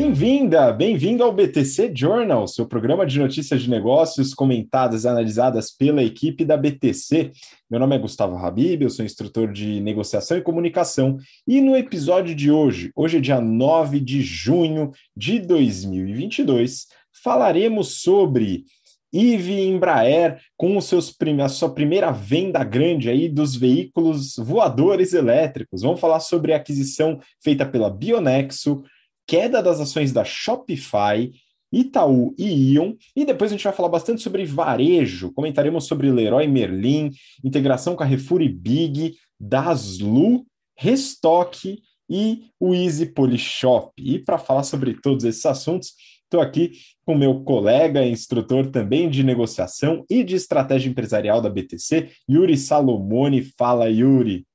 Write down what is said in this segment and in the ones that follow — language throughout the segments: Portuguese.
Bem-vinda, bem-vindo ao BTC Journal, seu programa de notícias de negócios comentadas e analisadas pela equipe da BTC. Meu nome é Gustavo Habib, eu sou instrutor de negociação e comunicação, e no episódio de hoje, hoje é dia 9 de junho de 2022, falaremos sobre IVE Embraer com os seus a sua primeira venda grande aí dos veículos voadores elétricos. Vamos falar sobre a aquisição feita pela Bionexo, queda das ações da Shopify, Itaú e Ion, e depois a gente vai falar bastante sobre varejo, comentaremos sobre Leroy Merlin, integração com a Carrefour e Big, Daslu, Restock e o Easy Polishop. E para falar sobre todos esses assuntos, estou aqui com meu colega, instrutor também de negociação e de estratégia empresarial da BTC, Yuri Salomone. Fala, Yuri.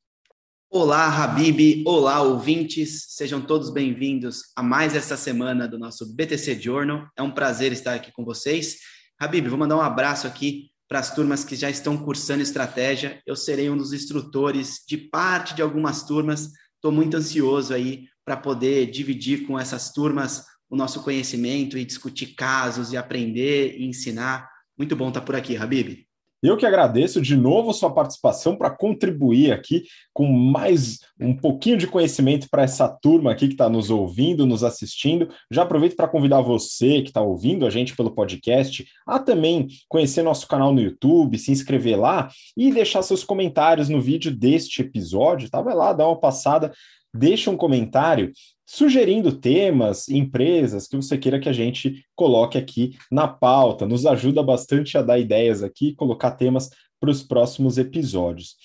Olá, Habib! Olá, ouvintes! Sejam todos bem-vindos a mais essa semana do nosso BTC Journal. É um prazer estar aqui com vocês. Habib, vou mandar um abraço aqui para as turmas que já estão cursando estratégia. Eu serei um dos instrutores de parte de algumas turmas. Estou muito ansioso aí para poder dividir com essas turmas o nosso conhecimento e discutir casos e aprender e ensinar. Muito bom estar por aqui, Habib. Eu que agradeço de novo sua participação para contribuir aqui com mais um pouquinho de conhecimento para essa turma aqui que está nos ouvindo, nos assistindo. Já aproveito para convidar você que está ouvindo a gente pelo podcast a também conhecer nosso canal no YouTube, se inscrever lá e deixar seus comentários no vídeo deste episódio. Tá? Vai lá, dá uma passada, deixa um comentário sugerindo temas, empresas que você queira que a gente coloque aqui na pauta. Nos ajuda bastante a dar ideias aqui, colocar temas para os próximos episódios.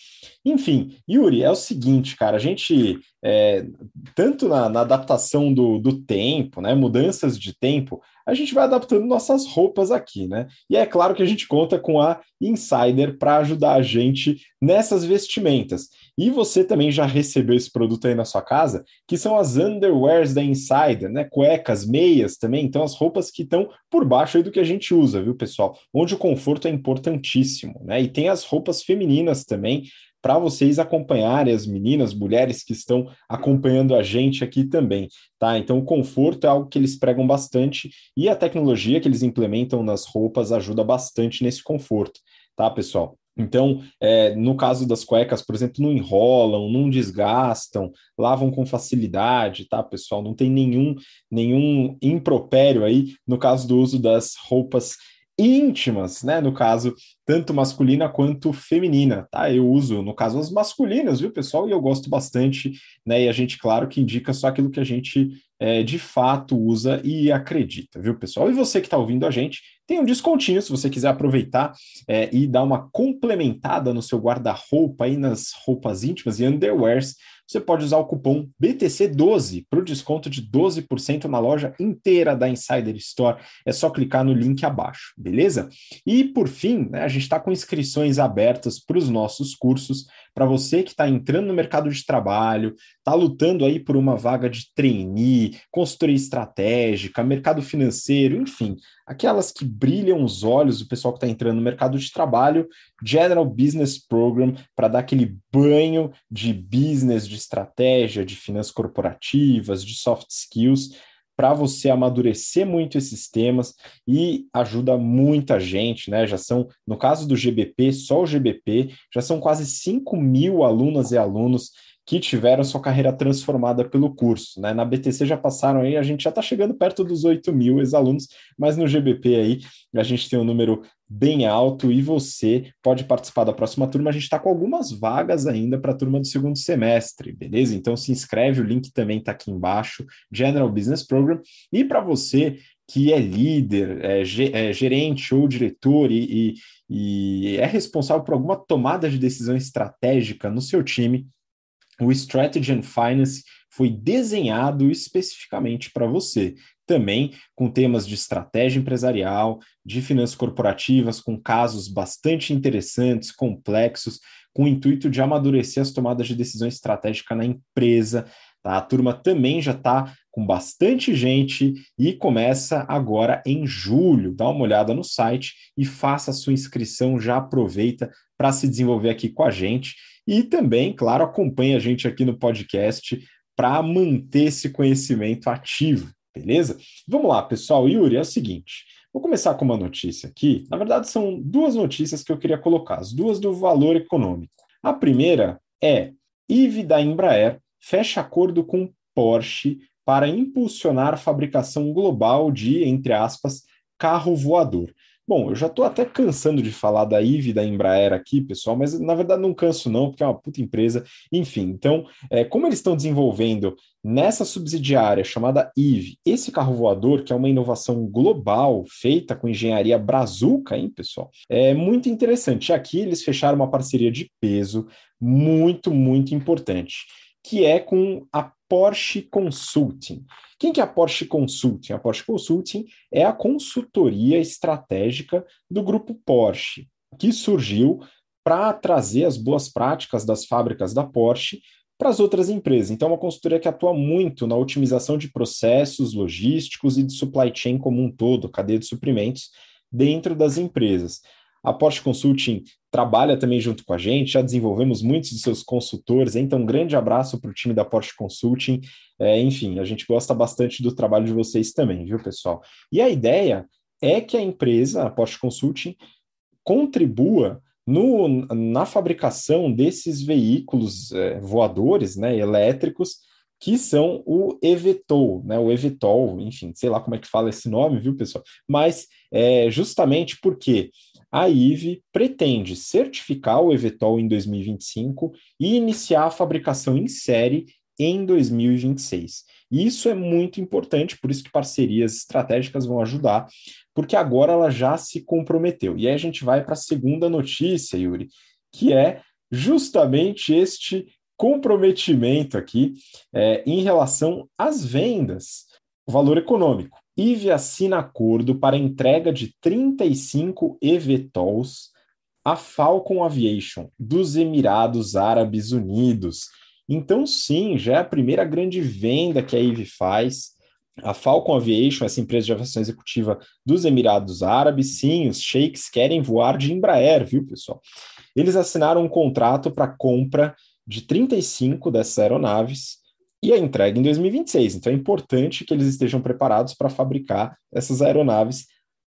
Enfim, Yuri, é o seguinte, cara, a gente, é, tanto na, na adaptação do, do, tempo, né, mudanças de tempo, a gente vai adaptando nossas roupas aqui, né? E é claro que a gente conta com a Insider para ajudar a gente nessas vestimentas. E você também já recebeu esse produto aí na sua casa, que são as underwears da Insider, né? Cuecas, meias também, então as roupas que estão por baixo do que a gente usa, viu, pessoal? Onde o conforto é importantíssimo, né? E tem as roupas femininas também, para vocês acompanharem as meninas, mulheres que estão acompanhando a gente aqui também, tá? Então, o conforto é algo que eles pregam bastante e a tecnologia que eles implementam nas roupas ajuda bastante nesse conforto, tá, pessoal? Então, é, no caso das cuecas, por exemplo, não enrolam, não desgastam, lavam com facilidade, tá, pessoal? Não tem nenhum, nenhum impropério aí no caso do uso das roupas íntimas, né? No caso, tanto masculina quanto feminina, tá? Eu uso, no caso, as masculinas, viu, pessoal? E eu gosto bastante, né? E a gente, claro, que indica só aquilo que a gente é, de fato usa e acredita, viu, pessoal? E você que está ouvindo a gente, tem um descontinho se você quiser aproveitar é, e dar uma complementada no seu guarda-roupa aí nas roupas íntimas e underwears você pode usar o cupom BTC12 para o desconto de 12% na loja inteira da Insider Store. É só clicar no link abaixo, beleza? E por fim, né, a gente está com inscrições abertas para os nossos cursos. Para você que está entrando no mercado de trabalho, está lutando aí por uma vaga de trainee, consultoria estratégica, mercado financeiro, enfim, aquelas que brilham os olhos do pessoal que está entrando no mercado de trabalho, General Business Program, para dar aquele banho de business, de estratégia, de finanças corporativas, de soft skills, para você amadurecer muito esses temas e ajuda muita gente, né? Já são, no caso do GBP, só o GBP, já são quase 5 mil alunas e alunos que tiveram sua carreira transformada pelo curso. Né? Na BTC já passaram aí, a gente já está chegando perto dos 8 mil ex-alunos, mas no GBP aí a gente tem um número bem alto e você pode participar da próxima turma. A gente está com algumas vagas ainda para a turma do segundo semestre, beleza? Então se inscreve, o link também está aqui embaixo, General Business Program. E para você que é líder, é, é, gerente ou diretor e, e, e é responsável por alguma tomada de decisão estratégica no seu time, o Strategy and Finance foi desenhado especificamente para você. Também com temas de estratégia empresarial, de finanças corporativas, com casos bastante interessantes, complexos, com o intuito de amadurecer as tomadas de decisão estratégica na empresa. Tá? A turma também já está com bastante gente e começa agora em julho. Dá uma olhada no site e faça a sua inscrição, já aproveita para se desenvolver aqui com a gente. E também, claro, acompanhe a gente aqui no podcast para manter esse conhecimento ativo, Beleza? Vamos lá, pessoal. Yuri, é o seguinte. Vou começar com uma notícia aqui. Na verdade, são duas notícias que eu queria colocar, as duas do valor econômico. A primeira é IVE da Embraer fecha acordo com Porsche para impulsionar a fabricação global de, entre aspas, carro voador. Bom, eu já estou até cansando de falar da IVE da Embraer aqui, pessoal, mas na verdade não canso não, porque é uma puta empresa. Enfim, então, é, como eles estão desenvolvendo nessa subsidiária chamada IVE, esse carro voador, que é uma inovação global feita com engenharia brazuca, hein, pessoal? É muito interessante. Aqui eles fecharam uma parceria de peso muito, muito importante, que é com a Porsche Consulting. Quem que é a Porsche Consulting? A Porsche Consulting é a consultoria estratégica do grupo Porsche, que surgiu para trazer as boas práticas das fábricas da Porsche para as outras empresas. Então, é uma consultoria que atua muito na otimização de processos logísticos e de supply chain como um todo, cadeia de suprimentos, dentro das empresas. A Porsche Consulting trabalha também junto com a gente, já desenvolvemos muitos de seus consultores, então um grande abraço para o time da Porsche Consulting. É, enfim, a gente gosta bastante do trabalho de vocês também, viu, pessoal? E a ideia é que a empresa, a Porsche Consulting, contribua no, na fabricação desses veículos é, voadores, né, elétricos, que são o eVTOL, né, o eVTOL, enfim, sei lá como é que fala esse nome, viu, pessoal? Mas é justamente porque a IVE pretende certificar o eVTOL em 2025 e iniciar a fabricação em série em 2026. E isso é muito importante, por isso que parcerias estratégicas vão ajudar, porque agora ela já se comprometeu. E aí a gente vai para a segunda notícia, Yuri, que é justamente este comprometimento aqui é, em relação às vendas, valor econômico. IVE assina acordo para entrega de 35 eVTOLs à Falcon Aviation dos Emirados Árabes Unidos. Então, sim, já é a primeira grande venda que a IVE faz. A Falcon Aviation, essa empresa de aviação executiva dos Emirados Árabes, sim, os sheiks querem voar de Embraer, viu, pessoal? Eles assinaram um contrato para compra de 35 dessas aeronaves e a entrega em 2026. Então é importante que eles estejam preparados para fabricar essas aeronaves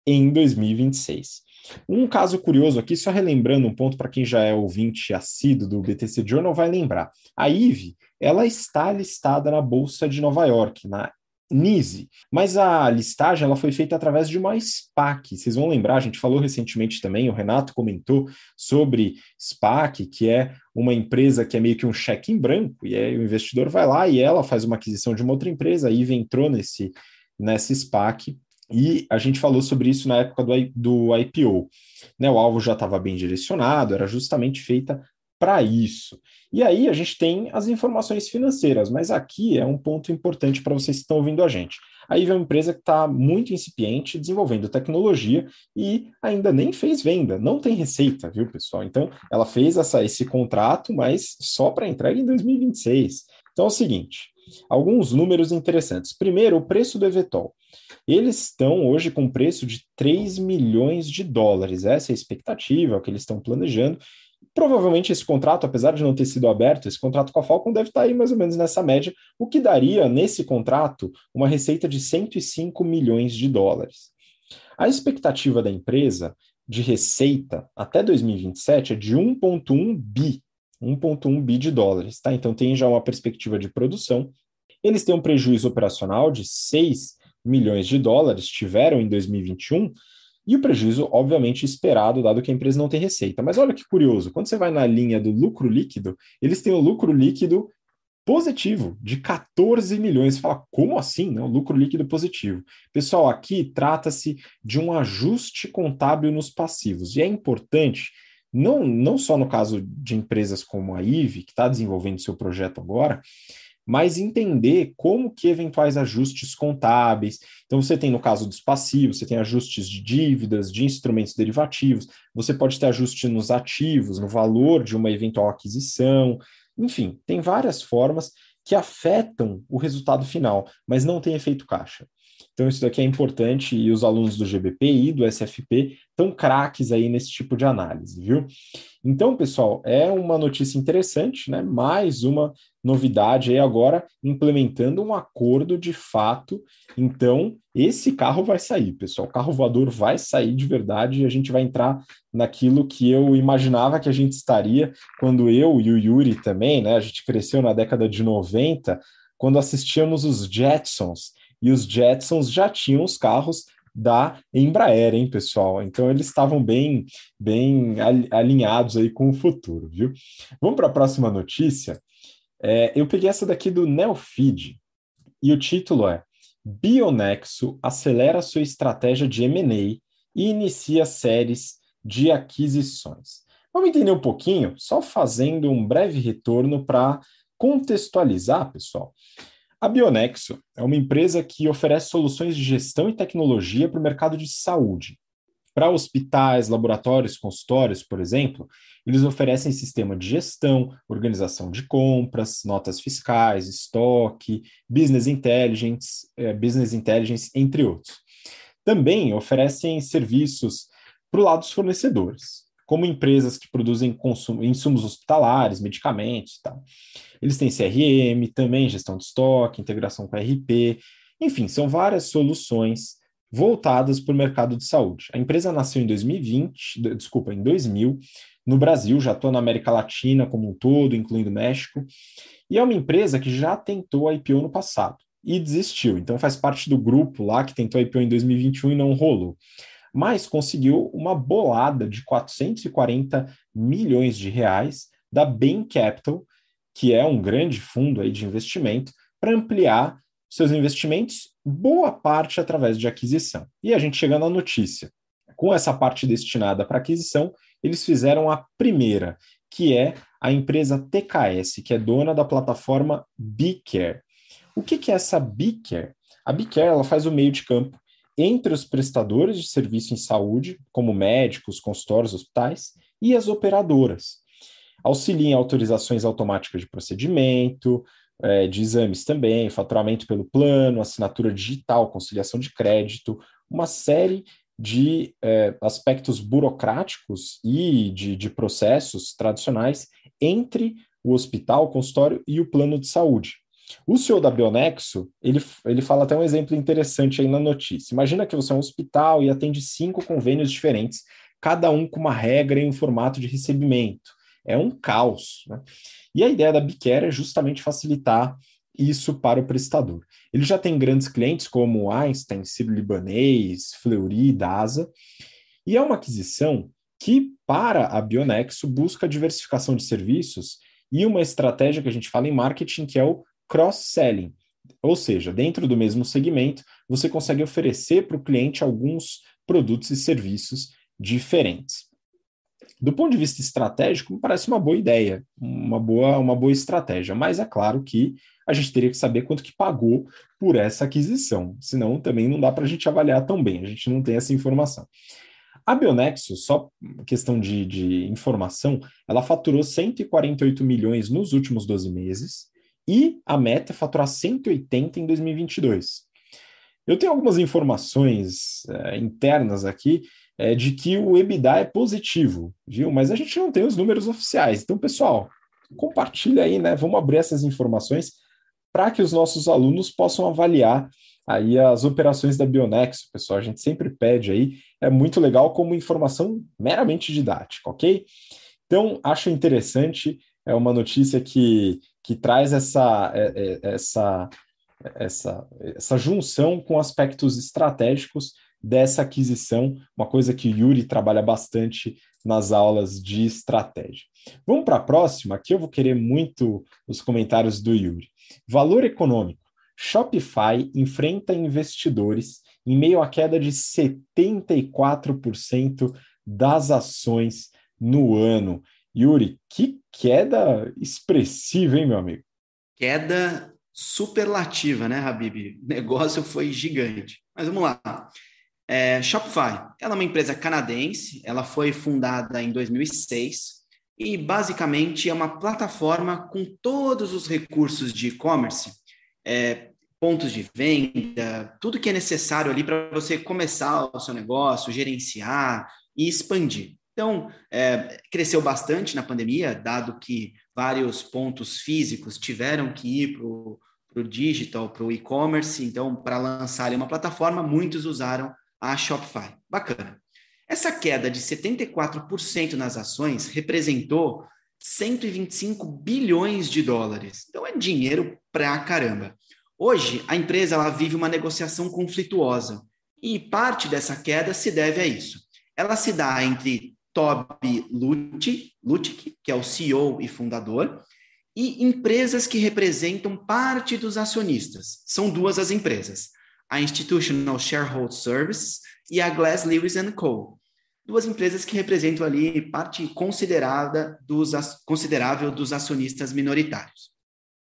em 2026. Um caso curioso aqui, só relembrando um ponto para quem já é ouvinte assíduo do BTC Journal, vai lembrar. A IVE, ela está listada na Bolsa de Nova York, na NISE. Mas a listagem ela foi feita através de uma SPAC. Vocês vão lembrar, a gente falou recentemente também, o Renato comentou sobre SPAC, que é uma empresa que é meio que um cheque em branco, e aí o investidor vai lá e ela faz uma aquisição de uma outra empresa, a IVE entrou nesse, nessa SPAC, e a gente falou sobre isso na época do, do IPO. Né, o alvo já estava bem direcionado, era justamente feita para isso. E aí a gente tem as informações financeiras, mas aqui é um ponto importante para vocês que estão ouvindo a gente. Aí vem uma empresa que está muito incipiente, desenvolvendo tecnologia e ainda nem fez venda, não tem receita, viu, pessoal? Então, ela fez essa, esse contrato, mas só para entrega em 2026. Então é o seguinte: alguns números interessantes. Primeiro, o preço do Evetol. Eles estão hoje com preço de 3 milhões de dólares. Essa é a expectativa, é o que eles estão planejando. Provavelmente esse contrato, apesar de não ter sido aberto, esse contrato com a Falcon deve estar aí mais ou menos nessa média, o que daria nesse contrato uma receita de 105 milhões de dólares. A expectativa da empresa de receita até 2027 é de 1,1 bi, 1,1 bi de dólares, tá? Então tem já uma perspectiva de produção. Eles têm um prejuízo operacional de 6 milhões de dólares, tiveram em 2021, e o prejuízo, obviamente, esperado, dado que a empresa não tem receita. Mas olha que curioso, quando você vai na linha do lucro líquido, eles têm o lucro líquido positivo de 14 milhões. Você fala, como assim? Não, lucro líquido positivo. Pessoal, aqui trata-se de um ajuste contábil nos passivos. E é importante, não, não só no caso de empresas como a IVE, que está desenvolvendo seu projeto agora, mas entender como que eventuais ajustes contábeis. Então, você tem, no caso dos passivos, você tem ajustes de dívidas, de instrumentos derivativos, você pode ter ajuste nos ativos, no valor de uma eventual aquisição, enfim, tem várias formas que afetam o resultado final, mas não tem efeito caixa. Então, isso daqui é importante e os alunos do GBP e do SFP estão craques aí nesse tipo de análise, viu? Então, pessoal, é uma notícia interessante, né? Mais uma novidade aí agora, implementando um acordo de fato. Então, esse carro vai sair, pessoal. O carro voador vai sair de verdade e a gente vai entrar naquilo que eu imaginava que a gente estaria quando eu e o Yuri também, né? A gente cresceu na década de 90, quando assistíamos os Jetsons e os Jetsons já tinham os carros da Embraer, hein, pessoal? Então eles estavam bem, bem alinhados aí com o futuro, viu? Vamos para a próxima notícia. É, eu peguei essa daqui do Neofeed e o título é Bionexo acelera sua estratégia de M&A e inicia séries de aquisições. Vamos entender um pouquinho, só fazendo um breve retorno para contextualizar, pessoal. A Bionexo é uma empresa que oferece soluções de gestão e tecnologia para o mercado de saúde. Para hospitais, laboratórios, consultórios, por exemplo, eles oferecem sistema de gestão, organização de compras, notas fiscais, estoque, business intelligence, eh, business intelligence, entre outros. Também oferecem serviços para o lado dos fornecedores como empresas que produzem insumos hospitalares, medicamentos e tal. Eles têm CRM, também gestão de estoque, integração com RP, enfim, são várias soluções voltadas para o mercado de saúde. A empresa nasceu em 2020, desculpa, em 2000, no Brasil, já estou na América Latina como um todo, incluindo México, e é uma empresa que já tentou a IPO no passado e desistiu. Então faz parte do grupo lá que tentou a IPO em 2021 e não rolou mas conseguiu uma bolada de 440 milhões de reais da Bain Capital, que é um grande fundo aí de investimento, para ampliar seus investimentos, boa parte através de aquisição. E a gente chega na notícia. Com essa parte destinada para aquisição, eles fizeram a primeira, que é a empresa TKS, que é dona da plataforma BeCare. O que, que é essa BeCare? A BeCare ela faz o meio de campo entre os prestadores de serviço em saúde, como médicos, consultórios, hospitais, e as operadoras. Auxilia em autorizações automáticas de procedimento, é, de exames também, faturamento pelo plano, assinatura digital, conciliação de crédito, uma série de é, aspectos burocráticos e de, de processos tradicionais entre o hospital, o consultório e o plano de saúde. O CEO da Bionexo, ele, ele fala até um exemplo interessante aí na notícia. Imagina que você é um hospital e atende cinco convênios diferentes, cada um com uma regra e um formato de recebimento. É um caos. Né? E a ideia da Bicare é justamente facilitar isso para o prestador. Ele já tem grandes clientes como Einstein, Ciro Libanês, Fleury, DASA, e é uma aquisição que, para a Bionexo, busca diversificação de serviços e uma estratégia que a gente fala em marketing, que é o cross-selling. Ou seja, dentro do mesmo segmento, você consegue oferecer para o cliente alguns produtos e serviços diferentes. Do ponto de vista estratégico, me parece uma boa ideia, uma boa, uma boa estratégia, mas é claro que a gente teria que saber quanto que pagou por essa aquisição, senão também não dá para a gente avaliar tão bem, a gente não tem essa informação. A Bionexo, só questão de, de informação, ela faturou 148 milhões nos últimos 12 meses, e a meta é faturar 180 em 2022. Eu tenho algumas informações é, internas aqui é, de que o EBITDA é positivo, viu? Mas a gente não tem os números oficiais. Então, pessoal, compartilha aí, né? Vamos abrir essas informações para que os nossos alunos possam avaliar aí as operações da Bionexo, pessoal. A gente sempre pede aí, é muito legal como informação meramente didática, ok? Então, acho interessante, é uma notícia que que traz essa, é, é, essa, essa, essa junção com aspectos estratégicos dessa aquisição, uma coisa que Yuri trabalha bastante nas aulas de estratégia. Vamos para a próxima, aqui eu vou querer muito os comentários do Yuri. Valor econômico. Shopify enfrenta investidores em meio à queda de 74% das ações no ano. Yuri, que queda expressiva, hein, meu amigo? Queda superlativa, né, Habib? O negócio foi gigante. Mas vamos lá. É, Shopify, ela é uma empresa canadense, ela foi fundada em 2006 e basicamente é uma plataforma com todos os recursos de e-commerce é, pontos de venda, tudo que é necessário ali para você começar o seu negócio, gerenciar e expandir. Então, é, cresceu bastante na pandemia, dado que vários pontos físicos tiveram que ir para o digital, para o e-commerce. Então, para lançarem uma plataforma, muitos usaram a Shopify. Bacana. Essa queda de 74% nas ações representou 125 bilhões de dólares. Então é dinheiro pra caramba. Hoje, a empresa ela vive uma negociação conflituosa e parte dessa queda se deve a isso. Ela se dá entre Toby Lutic, que é o CEO e fundador, e empresas que representam parte dos acionistas. São duas as empresas, a Institutional Shareholder Services e a Glass Lewis Co. Duas empresas que representam ali parte considerada dos, considerável dos acionistas minoritários.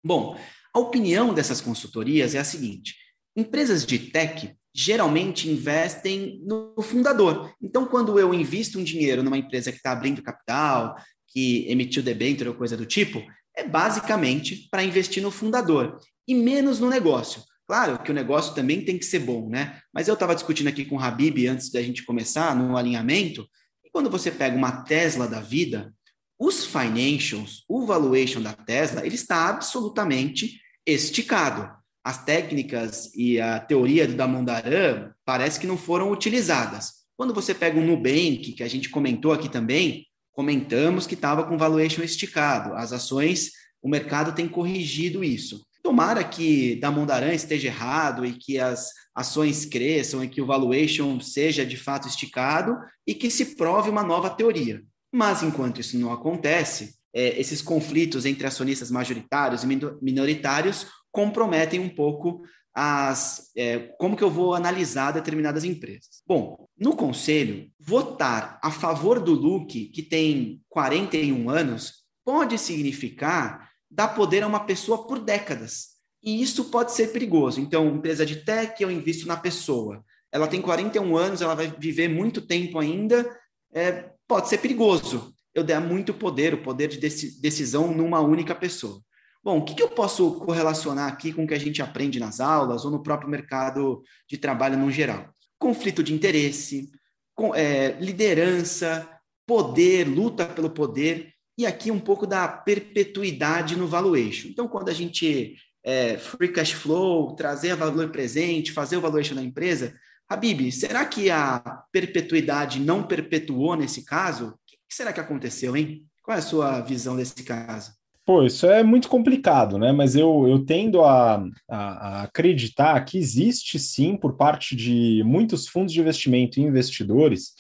Bom, a opinião dessas consultorias é a seguinte: empresas de tech geralmente investem no fundador. Então, quando eu invisto um dinheiro numa empresa que está abrindo capital, que emitiu debênture ou coisa do tipo, é basicamente para investir no fundador e menos no negócio. Claro que o negócio também tem que ser bom, né? Mas eu estava discutindo aqui com o Habib antes da gente começar, no alinhamento, e quando você pega uma Tesla da vida, os financials, o valuation da Tesla, ele está absolutamente esticado. As técnicas e a teoria do Damondaran parece que não foram utilizadas. Quando você pega um Nubank, que a gente comentou aqui também, comentamos que estava com valuation esticado. As ações, o mercado tem corrigido isso. Tomara que da Mondaran esteja errado e que as ações cresçam e que o valuation seja de fato esticado e que se prove uma nova teoria. Mas enquanto isso não acontece, é, esses conflitos entre acionistas majoritários e minoritários comprometem um pouco as, é, como que eu vou analisar determinadas empresas. Bom, no conselho, votar a favor do Luke, que tem 41 anos, pode significar dar poder a uma pessoa por décadas. E isso pode ser perigoso. Então, empresa de tech, eu invisto na pessoa. Ela tem 41 anos, ela vai viver muito tempo ainda. É, pode ser perigoso eu der muito poder, o poder de decisão numa única pessoa. Bom, o que, que eu posso correlacionar aqui com o que a gente aprende nas aulas ou no próprio mercado de trabalho no geral? Conflito de interesse, com, é, liderança, poder, luta pelo poder e aqui um pouco da perpetuidade no valuation. Então, quando a gente é, free cash flow, trazer valor presente, fazer o valuation da empresa, Habib, será que a perpetuidade não perpetuou nesse caso? O que será que aconteceu, hein? Qual é a sua visão desse caso? Pô, isso é muito complicado, né? Mas eu, eu tendo a, a, a, acreditar que existe sim, por parte de muitos fundos de investimento e investidores,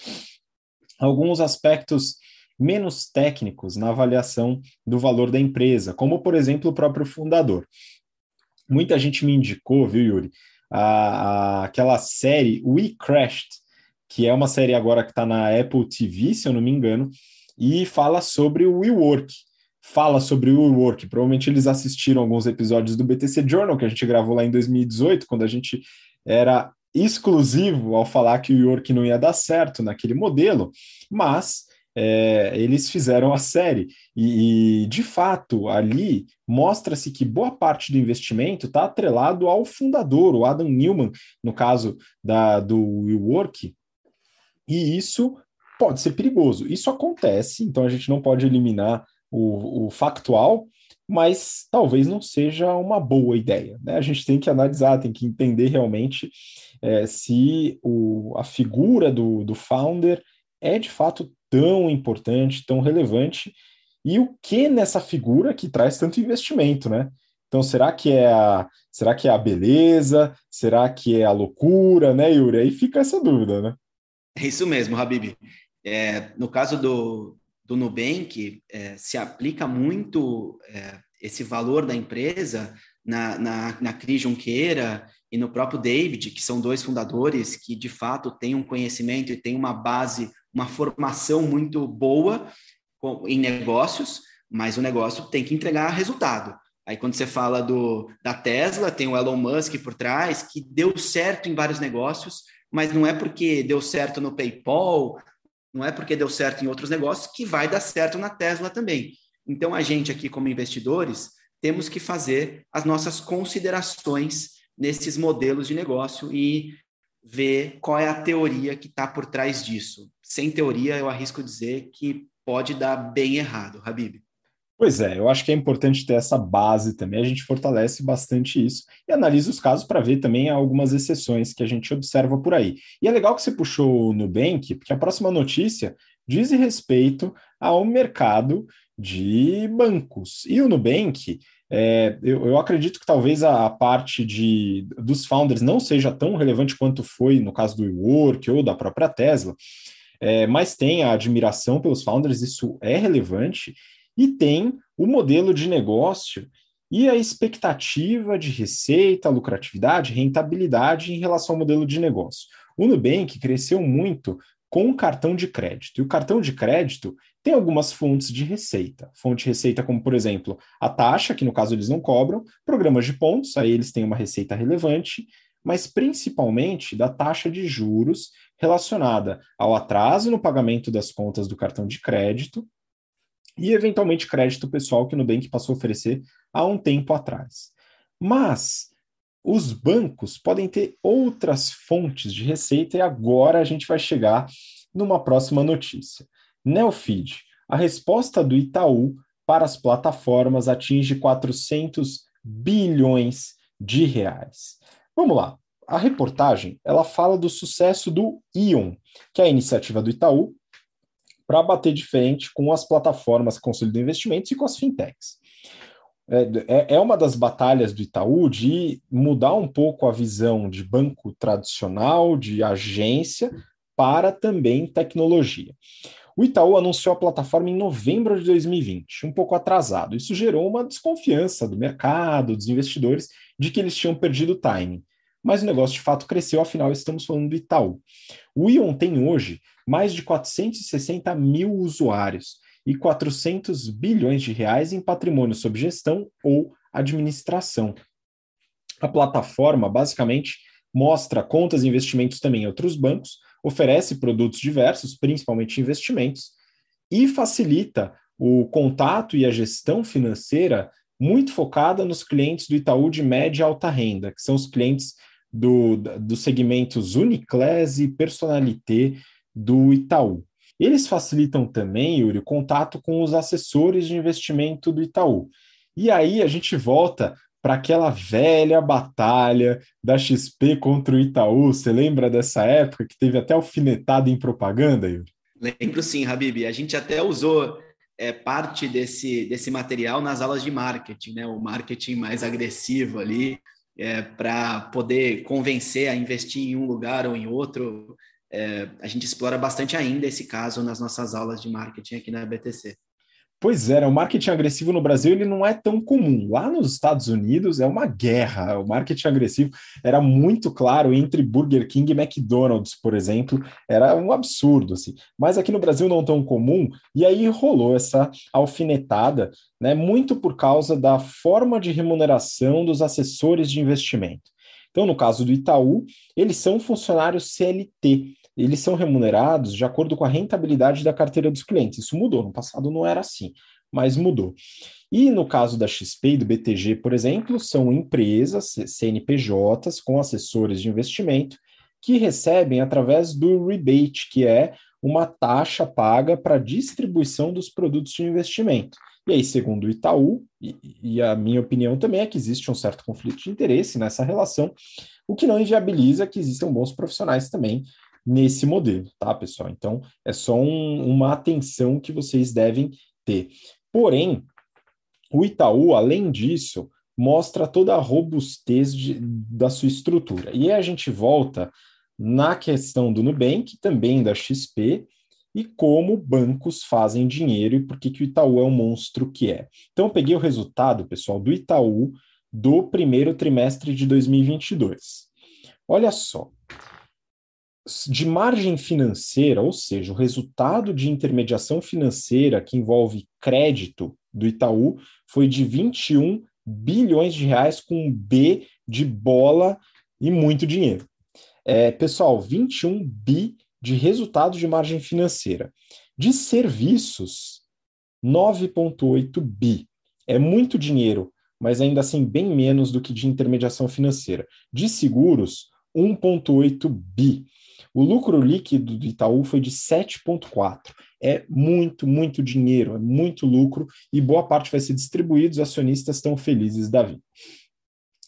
alguns aspectos menos técnicos na avaliação do valor da empresa, como, por exemplo, o próprio fundador. Muita gente me indicou, viu, Yuri, a, a, aquela série We Crashed, que é uma série agora que está na Apple TV, se eu não me engano, e fala sobre o WeWork. Fala sobre o WeWork. Provavelmente eles assistiram alguns episódios do BTC Journal, que a gente gravou lá em 2018, quando a gente era exclusivo ao falar que o WeWork não ia dar certo naquele modelo, mas é, eles fizeram a série. E, e de fato, ali mostra-se que boa parte do investimento está atrelado ao fundador, o Adam Newman, no caso da, do WeWork, e isso pode ser perigoso. Isso acontece, então a gente não pode eliminar o, o factual, mas talvez não seja uma boa ideia. Né? A gente tem que analisar, tem que entender realmente é, se o, a figura do, do founder é de fato tão importante, tão relevante, e o que nessa figura que traz tanto investimento, né? Então, será que é a, será que é a beleza? Será que é a loucura, né, Yuri? Aí fica essa dúvida, né? É isso mesmo, Habib. É, no caso do, do Nubank, é, se aplica muito é, esse valor da empresa na, na, na Cris Junqueira e no próprio David, que são dois fundadores que, de fato, têm um conhecimento e têm uma base uma formação muito boa em negócios, mas o negócio tem que entregar resultado. Aí quando você fala do, da Tesla, tem o Elon Musk por trás, que deu certo em vários negócios, mas não é porque deu certo no PayPal, não é porque deu certo em outros negócios que vai dar certo na Tesla também. Então a gente aqui como investidores temos que fazer as nossas considerações nesses modelos de negócio e ver qual é a teoria que está por trás disso. Sem teoria, eu arrisco dizer que pode dar bem errado, Habib. Pois é, eu acho que é importante ter essa base também, a gente fortalece bastante isso e analisa os casos para ver também algumas exceções que a gente observa por aí. E é legal que você puxou o Nubank, porque a próxima notícia diz respeito ao mercado de bancos. E o Nubank, é, eu, eu, acredito que talvez a, a, parte de, dos founders não seja tão relevante quanto foi no caso do WeWork ou da própria Tesla, é, mas tem a admiração pelos founders, isso é relevante, e tem o modelo de negócio e a expectativa de receita, lucratividade, rentabilidade em relação ao modelo de negócio. O Nubank cresceu muito com o cartão de crédito. E o cartão de crédito tem algumas fontes de receita. Fonte de receita, como, por exemplo, a taxa, que no caso eles não cobram, programas de pontos, aí eles têm uma receita relevante, mas principalmente da taxa de juros relacionada ao atraso no pagamento das contas do cartão de crédito e, eventualmente, crédito pessoal que o Nubank passou a oferecer há um tempo atrás. Mas os bancos podem ter outras fontes de receita e agora a gente vai chegar numa próxima notícia. Neofeed, a resposta do Itaú para as plataformas atinge 400 bilhões de reais. Vamos lá. A reportagem ela fala do sucesso do Ion, que é a iniciativa do Itaú para bater de frente com as plataformas que consolidam investimentos e com as fintechs. É, é, é uma das batalhas do Itaú de mudar um pouco a visão de banco tradicional, de agência, para também tecnologia. O Itaú anunciou a plataforma em novembro de 2020, um pouco atrasado. Isso gerou uma desconfiança do mercado, dos investidores, de que eles tinham perdido o timing. Mas o negócio de fato cresceu, afinal, estamos falando do Itaú. O Ion tem hoje mais de 460 mil usuários e 400 bilhões de reais em patrimônio sob gestão ou administração. A plataforma basicamente mostra contas e investimentos também em outros bancos, oferece produtos diversos, principalmente investimentos, e facilita o contato e a gestão financeira muito focada nos clientes do Itaú de média e alta renda, que são os clientes do, dos segmentos Uniclass e Personalité do Itaú. Eles facilitam também, Yuri, o contato com os assessores de investimento do Itaú. E aí a gente volta para aquela velha batalha da XP contra o Itaú. Você lembra dessa época que teve até alfinetada em propaganda, Yuri? Lembro sim, Habib. A gente até usou é, parte desse, desse material nas aulas de marketing, né? O marketing mais agressivo ali, é, para poder convencer a investir em um lugar ou em outro é, a gente explora bastante ainda esse caso nas nossas aulas de marketing aqui na BTC. Pois é, né? o marketing agressivo no Brasil ele não é tão comum. Lá nos Estados Unidos é uma guerra. O marketing agressivo era muito claro entre Burger King e McDonald's, por exemplo, era um absurdo assim. Mas aqui no Brasil não tão comum e aí rolou essa alfinetada, né? Muito por causa da forma de remuneração dos assessores de investimento. Então, no caso do Itaú, eles são funcionários CLT, eles são remunerados de acordo com a rentabilidade da carteira dos clientes. Isso mudou, no passado não era assim, mas mudou. E no caso da XP e do BTG, por exemplo, são empresas, CNPJs, com assessores de investimento, que recebem através do rebate, que é uma taxa paga para distribuição dos produtos de investimento. E aí, segundo o Itaú, e, e, a minha opinião também é que existe um certo conflito de interesse nessa relação, o que não inviabiliza que existam bons profissionais também nesse modelo, tá, pessoal? Então, é só um, uma atenção que vocês devem ter. Porém, o Itaú, além disso, mostra toda a robustez de, da sua estrutura. E aí a gente volta na questão do Nubank, também da XP, e como bancos fazem dinheiro e por que, que o Itaú é o monstro que é. Então, eu peguei o resultado, pessoal, do Itaú do primeiro trimestre de 2022. Olha só, de margem financeira, ou seja, o resultado de intermediação financeira que envolve crédito do Itaú foi de 21 bilhões de reais com um B de bola e muito dinheiro. É, pessoal, 21 bi de resultado de margem financeira. De serviços, 9,8 bi. É muito dinheiro mas ainda assim bem menos do que de intermediação financeira. De seguros, 1,8 bi. O lucro líquido do Itaú foi de 7,4. É muito, muito dinheiro, é muito lucro e boa parte vai ser distribuído, os acionistas estão felizes da vida.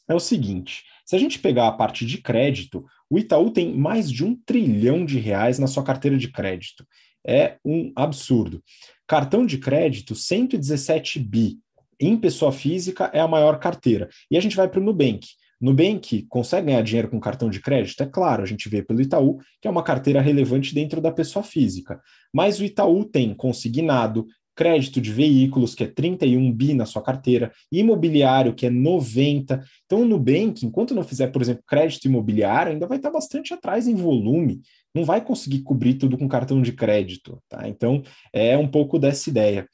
É o seguinte: se a gente pegar a parte de crédito, o Itaú tem mais de um trilhão de reais na sua carteira de crédito. É um absurdo. Cartão de crédito, 117 bi. Em pessoa física é a maior carteira. E a gente vai para o Nubank. Nubank consegue ganhar dinheiro com cartão de crédito? É claro, a gente vê pelo Itaú, que é uma carteira relevante dentro da pessoa física. Mas o Itaú tem consignado, crédito de veículos, que é 31 bi na sua carteira, imobiliário, que é 90. Então, o Nubank, enquanto não fizer, por exemplo, crédito imobiliário, ainda vai estar bastante atrás em volume, não vai conseguir cobrir tudo com cartão de crédito. Tá? Então, é um pouco dessa ideia.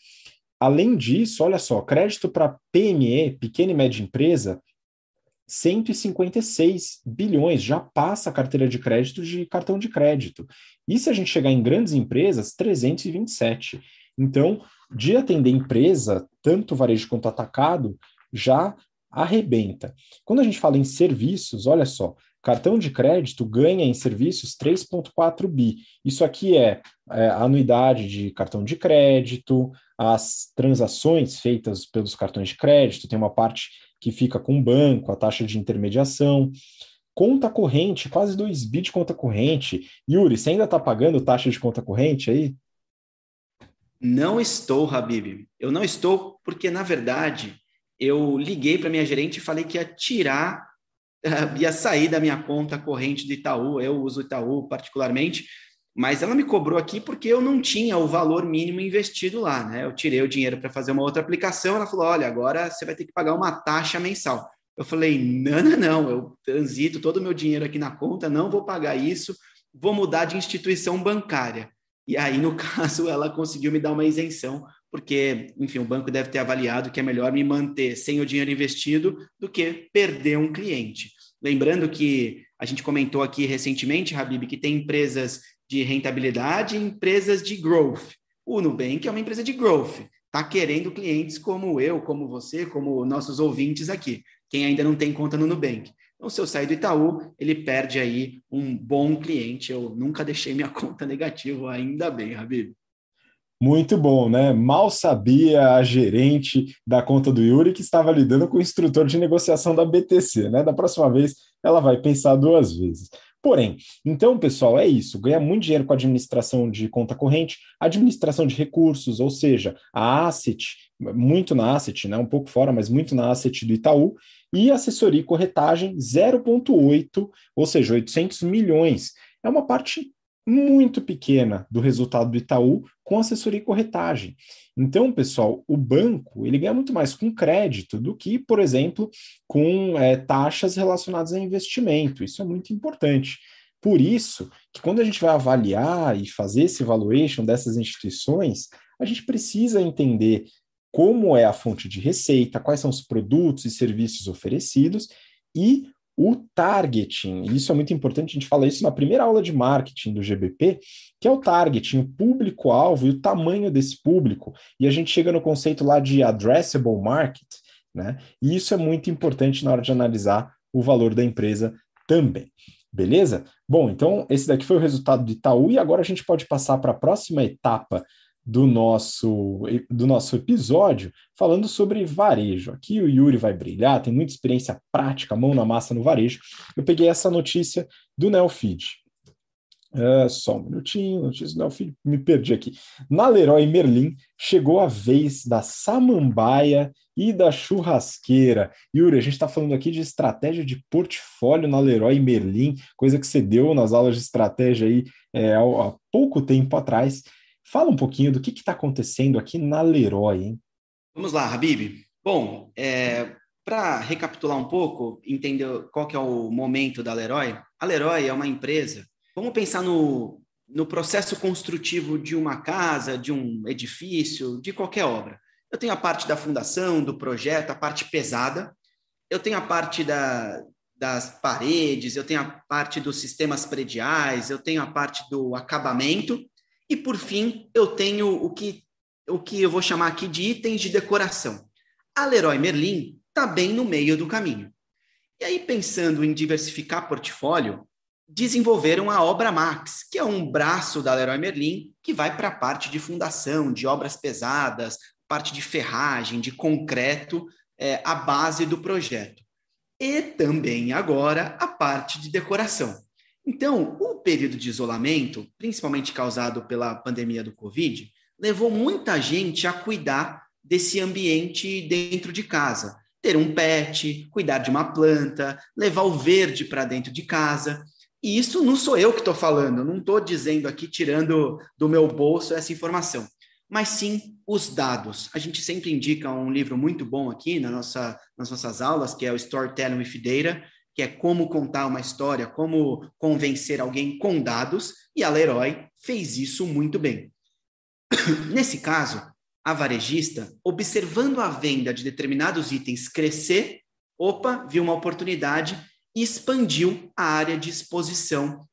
Além disso, olha só, crédito para PME, pequena e média empresa, 156 bilhões, já passa a carteira de crédito de cartão de crédito. E se a gente chegar em grandes empresas, 327. Então, de atender empresa, tanto varejo quanto atacado, já arrebenta. Quando a gente fala em serviços, olha só, cartão de crédito ganha em serviços 3,4 bi. Isso aqui é, é a anuidade de cartão de crédito, as transações feitas pelos cartões de crédito, tem uma parte que fica com o banco, a taxa de intermediação. Conta corrente, quase 2 bi de conta corrente. Yuri, você ainda está pagando taxa de conta corrente aí? Não estou, Habib. Eu não estou porque, na verdade, eu liguei para minha gerente e falei que ia tirar, ia sair da minha conta corrente do Itaú. Eu uso o Itaú particularmente, mas ela me cobrou aqui porque eu não tinha o valor mínimo investido lá, né? Eu tirei o dinheiro para fazer uma outra aplicação. Ela falou: olha, agora você vai ter que pagar uma taxa mensal. Eu falei: não, não, não. Eu transito todo o meu dinheiro aqui na conta, não vou pagar isso, vou mudar de instituição bancária. E aí, no caso, ela conseguiu me dar uma isenção, porque, enfim, o banco deve ter avaliado que é melhor me manter sem o dinheiro investido do que perder um cliente. Lembrando que a gente comentou aqui recentemente, Habib, que tem empresas de rentabilidade e empresas de growth. O Nubank é uma empresa de growth, está querendo clientes como eu, como você, como nossos ouvintes aqui, quem ainda não tem conta no Nubank. Então, se eu sair do Itaú, ele perde aí um bom cliente. Eu nunca deixei minha conta negativa, ainda bem, Habib. Muito bom, né? Mal sabia a gerente da conta do Yuri que estava lidando com o instrutor de negociação da BTC, né? Da próxima vez ela vai pensar duas vezes. Porém, então, pessoal, é isso: ganhar muito dinheiro com a administração de conta corrente, administração de recursos, ou seja, a asset, muito na asset, né? Um pouco fora, mas muito na asset do Itaú, e assessoria e corretagem 0,8, ou seja, 800 milhões. É uma parte muito pequena do resultado do Itaú com assessoria e corretagem. Então, pessoal, o banco ele ganha muito mais com crédito do que, por exemplo, com é, taxas relacionadas a investimento. Isso é muito importante. Por isso que quando a gente vai avaliar e fazer esse valuation dessas instituições, a gente precisa entender como é a fonte de receita, quais são os produtos e serviços oferecidos e o targeting. Isso é muito importante, a gente fala isso na primeira aula de marketing do GBP, que é o targeting, o público-alvo e o tamanho desse público. E a gente chega no conceito lá de addressable market, né? E isso é muito importante na hora de analisar o valor da empresa também. Beleza? Bom, então esse daqui foi o resultado do Itaú e agora a gente pode passar para a próxima etapa do nosso, do nosso episódio falando sobre varejo. Aqui o Yuri vai brilhar, tem muita experiência prática, mão na massa no varejo. Eu peguei essa notícia do Neofeed. Uh, só um minutinho, notícia do Neofeed, me perdi aqui. Na Leroy Merlin chegou a vez da samambaia e da churrasqueira. Yuri, a gente está falando aqui de estratégia de portfólio na Leroy Merlin, coisa que você deu nas aulas de estratégia aí é, há pouco tempo atrás. Fala um pouquinho do que está acontecendo aqui na Leroy, hein? Vamos lá, Habib. Bom, é, para recapitular um pouco, entender qual que é o momento da Leroy, a Leroy é uma empresa. Vamos pensar no, no processo construtivo de uma casa, de um edifício, de qualquer obra. Eu tenho a parte da fundação, do projeto, a parte pesada. Eu tenho a parte da, das paredes, eu tenho a parte dos sistemas prediais, eu tenho a parte do acabamento e por fim, eu tenho o que, o que eu vou chamar aqui de itens de decoração. A Leroy Merlin está bem no meio do caminho. E aí, pensando em diversificar portfólio, desenvolveram a Obra Max, que é um braço da Leroy Merlin que vai para a parte de fundação, de obras pesadas, parte de ferragem, de concreto, é, a base do projeto. E também agora a parte de decoração. Então, o período de isolamento, principalmente causado pela pandemia do Covid, levou muita gente a cuidar desse ambiente dentro de casa. Ter um pet, cuidar de uma planta, levar o verde para dentro de casa. E isso não sou eu que estou falando, não estou dizendo aqui, tirando do meu bolso essa informação, mas sim os dados. A gente sempre indica um livro muito bom aqui na nossa, nas nossas aulas, que é o Storytelling with Data, que é como contar uma história, como convencer alguém com dados, e a Leroy fez isso muito bem. Nesse caso, a varejista, observando a venda de determinados itens crescer, opa, viu uma oportunidade e expandiu a área de exposição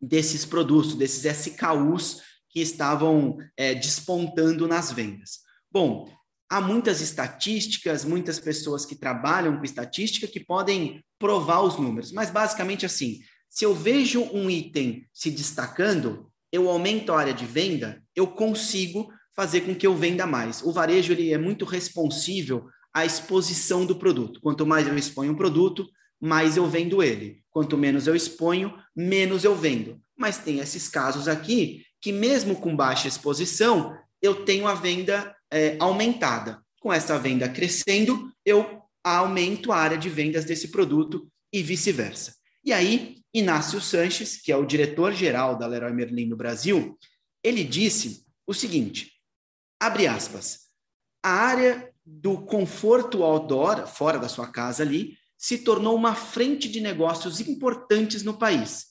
desses produtos, desses SKUs que estavam é, despontando nas vendas. Bom, há muitas estatísticas, muitas pessoas que trabalham com estatística que podem provar os números, mas basicamente assim, se eu vejo um item se destacando, eu aumento a área de venda, eu consigo fazer com que eu venda mais. O varejo ele é muito responsível à exposição do produto. Quanto mais eu exponho um produto, mais eu vendo ele. Quanto menos eu exponho, menos eu vendo. Mas tem esses casos aqui que, mesmo com baixa exposição, eu tenho a venda é, aumentada. Com essa venda crescendo, eu aumento a área de vendas desse produto e vice-versa. E aí, Inácio Sanches, que é o diretor-geral da Leroy Merlin no Brasil, ele disse o seguinte: abre aspas, a área do conforto outdoor, fora da sua casa ali, se tornou uma frente de negócios importantes no país.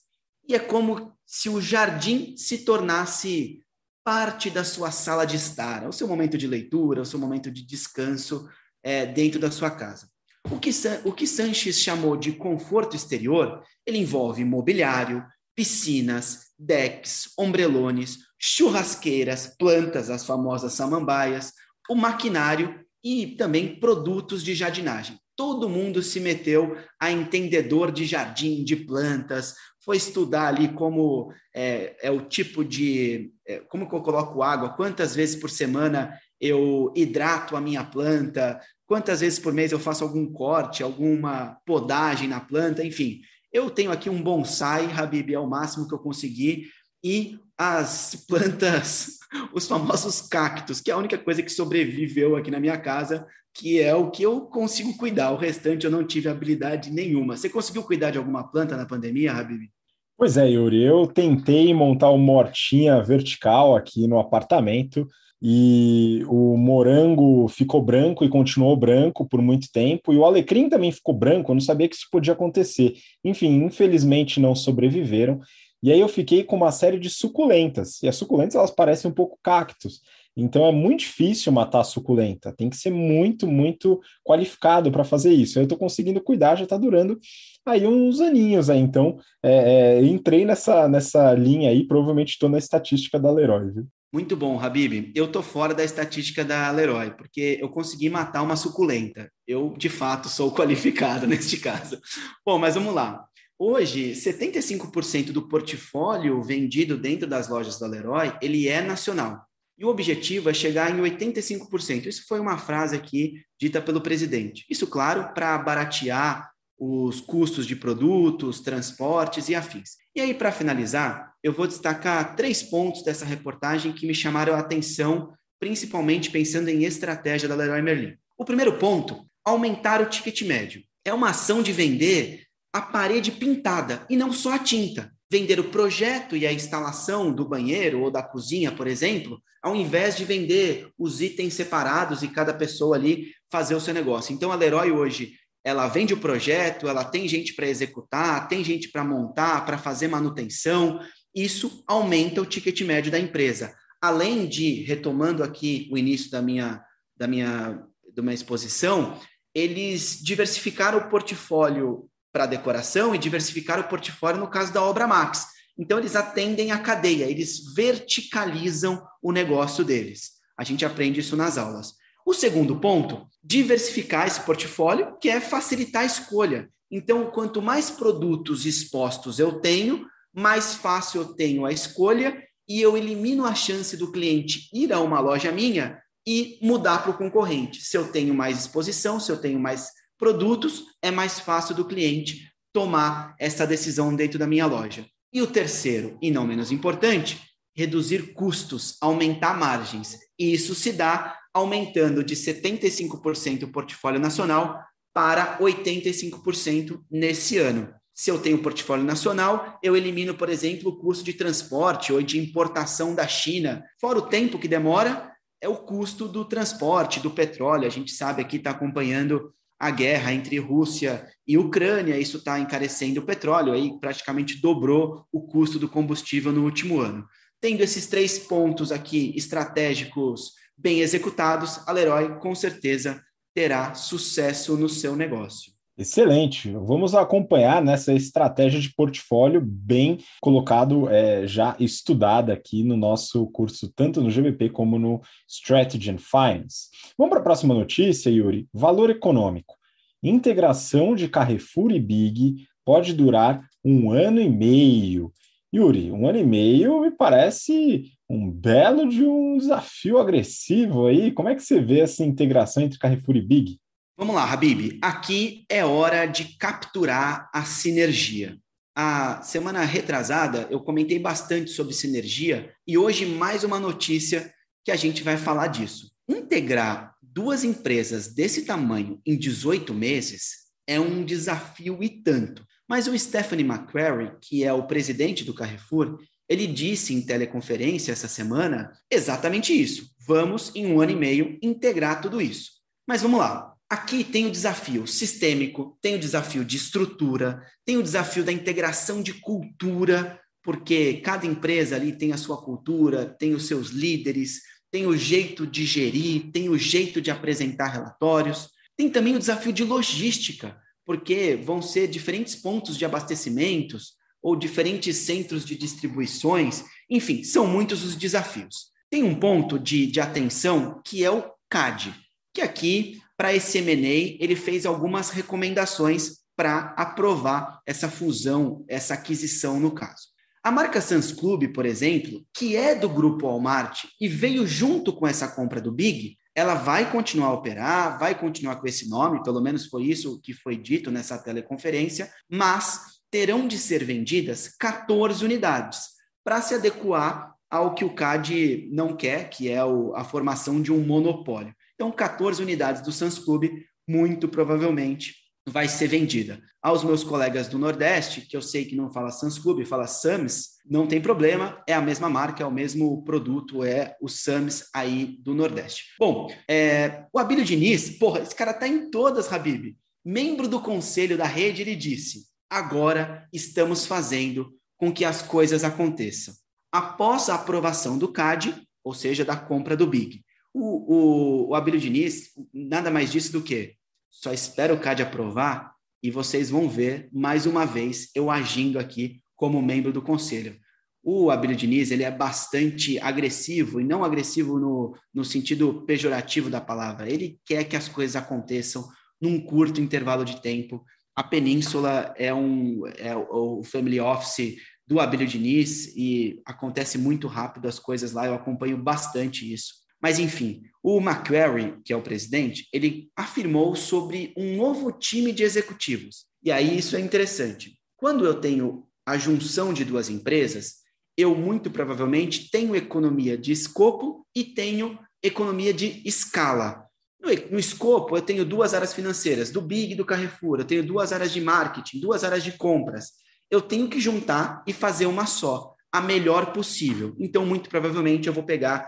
E é como se o jardim se tornasse parte da sua sala de estar, o seu momento de leitura, o seu momento de descanso é, dentro da sua casa. O que, o que Sanches chamou de conforto exterior, ele envolve mobiliário, piscinas, decks, ombrelones, churrasqueiras, plantas, as famosas samambaias, o maquinário e também produtos de jardinagem todo mundo se meteu a entendedor de jardim, de plantas, foi estudar ali como é, é o tipo de. É, como que eu coloco água, quantas vezes por semana eu hidrato a minha planta, quantas vezes por mês eu faço algum corte, alguma podagem na planta, enfim. Eu tenho aqui um bonsai, Habib, é o máximo que eu consegui, e as plantas, os famosos cactos, que é a única coisa que sobreviveu aqui na minha casa, que é o que eu consigo cuidar. O restante eu não tive habilidade nenhuma. Você conseguiu cuidar de alguma planta na pandemia, Habib? Pois é, Yuri, eu tentei montar uma mortinha vertical aqui no apartamento e o morango ficou branco e continuou branco por muito tempo, e o alecrim também ficou branco, eu não sabia que isso podia acontecer. Enfim, infelizmente não sobreviveram. E aí eu fiquei com uma série de suculentas, e as suculentas elas parecem um pouco cactos. Então é muito difícil matar a suculenta, tem que ser muito, muito qualificado para fazer isso. Eu estou conseguindo cuidar, já está durando aí uns aninhos aí. Então é, é, entrei nessa, nessa linha aí, provavelmente estou na estatística da Leroy. Viu? Muito bom, Habib. Eu tô fora da estatística da Leroy, porque eu consegui matar uma suculenta. Eu, de fato, sou qualificado neste caso. Bom, mas vamos lá. Hoje, 75% do portfólio vendido dentro das lojas da Leroy, ele é nacional. E o objetivo é chegar em 85%. Isso foi uma frase aqui dita pelo presidente. Isso, claro, para baratear os custos de produtos, transportes e afins. E aí, para finalizar, eu vou destacar três pontos dessa reportagem que me chamaram a atenção, principalmente pensando em estratégia da Leroy Merlin. O primeiro ponto, aumentar o ticket médio. É uma ação de vender a parede pintada e não só a tinta vender o projeto e a instalação do banheiro ou da cozinha, por exemplo, ao invés de vender os itens separados e cada pessoa ali fazer o seu negócio. Então, a Leroy hoje, ela vende o projeto, ela tem gente para executar, tem gente para montar, para fazer manutenção. Isso aumenta o ticket médio da empresa. Além de, retomando aqui o início da minha, da minha, da minha exposição, eles diversificaram o portfólio para decoração e diversificar o portfólio no caso da Obra Max. Então, eles atendem a cadeia, eles verticalizam o negócio deles. A gente aprende isso nas aulas. O segundo ponto, diversificar esse portfólio, que é facilitar a escolha. Então, quanto mais produtos expostos eu tenho, mais fácil eu tenho a escolha e eu elimino a chance do cliente ir a uma loja minha e mudar para o concorrente. Se eu tenho mais exposição, se eu tenho mais produtos, é mais fácil do cliente tomar essa decisão dentro da minha loja. E o terceiro, e não menos importante, reduzir custos, aumentar margens. E isso se dá aumentando de 75% o portfólio nacional para 85% nesse ano. Se eu tenho portfólio nacional, eu elimino, por exemplo, o custo de transporte ou de importação da China. Fora o tempo que demora, é o custo do transporte, do petróleo. A gente sabe aqui, está acompanhando a guerra entre Rússia e Ucrânia, isso está encarecendo o petróleo, aí praticamente dobrou o custo do combustível no último ano. Tendo esses três pontos aqui estratégicos bem executados, a Leroy com certeza terá sucesso no seu negócio. Excelente. Vamos acompanhar nessa estratégia de portfólio bem colocado, é, já estudada aqui no nosso curso, tanto no GBP como no Strategy and Finance. Vamos para a próxima notícia, Yuri. Valor econômico. Integração de Carrefour e Big pode durar um ano e meio. Yuri, um ano e meio me parece um belo de um desafio agressivo aí. Como é que você vê essa integração entre Carrefour e Big? Vamos lá, Habib. Aqui é hora de capturar a sinergia. A semana retrasada eu comentei bastante sobre sinergia e hoje mais uma notícia que a gente vai falar disso. Integrar duas empresas desse tamanho em 18 meses é um desafio e tanto. Mas o Stephanie McQuarrie, que é o presidente do Carrefour, ele disse em teleconferência essa semana exatamente isso. Vamos, em um ano e meio, integrar tudo isso. Mas vamos lá. Aqui tem o desafio sistêmico, tem o desafio de estrutura, tem o desafio da integração de cultura, porque cada empresa ali tem a sua cultura, tem os seus líderes, tem o jeito de gerir, tem o jeito de apresentar relatórios. Tem também o desafio de logística, porque vão ser diferentes pontos de abastecimentos ou diferentes centros de distribuições. Enfim, são muitos os desafios. Tem um ponto de, de atenção que é o CAD, que aqui para esse M&A, ele fez algumas recomendações para aprovar essa fusão, essa aquisição no caso. A marca Sans Club, por exemplo, que é do grupo Walmart e veio junto com essa compra do Big, ela vai continuar a operar, vai continuar com esse nome, pelo menos foi isso que foi dito nessa teleconferência, mas terão de ser vendidas 14 unidades para se adequar ao que o CAD não quer, que é a formação de um monopólio. Então, 14 unidades do Sans Club, muito provavelmente, vai ser vendida. Aos meus colegas do Nordeste, que eu sei que não fala Sans Club, fala Sams, não tem problema, é a mesma marca, é o mesmo produto, é o Sams aí do Nordeste. Bom, é, o Abílio Diniz, porra, esse cara tá em todas, Habib. Membro do conselho da rede, ele disse: agora estamos fazendo com que as coisas aconteçam. Após a aprovação do CAD, ou seja, da compra do Big, o, o, o Abílio Diniz nada mais disse do que só espero o CAD aprovar e vocês vão ver mais uma vez eu agindo aqui como membro do conselho. O Abílio Diniz ele é bastante agressivo, e não agressivo no, no sentido pejorativo da palavra. Ele quer que as coisas aconteçam num curto intervalo de tempo. A Península é, um, é o family office do Abílio Diniz e acontece muito rápido as coisas lá, eu acompanho bastante isso. Mas, enfim, o McQuarrie, que é o presidente, ele afirmou sobre um novo time de executivos. E aí isso é interessante. Quando eu tenho a junção de duas empresas, eu muito provavelmente tenho economia de escopo e tenho economia de escala. No, no, escopo, eu tenho duas áreas financeiras, do Big e do Carrefour, eu tenho duas áreas de marketing, duas áreas de compras. Eu tenho que juntar e fazer uma só, a melhor possível. Então, muito provavelmente, eu vou pegar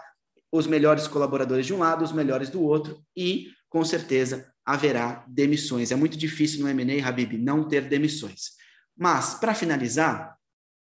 os melhores colaboradores de um lado, os melhores do outro, e, com certeza, haverá demissões. É muito difícil no M&A, Habib, não ter demissões. Mas, para finalizar,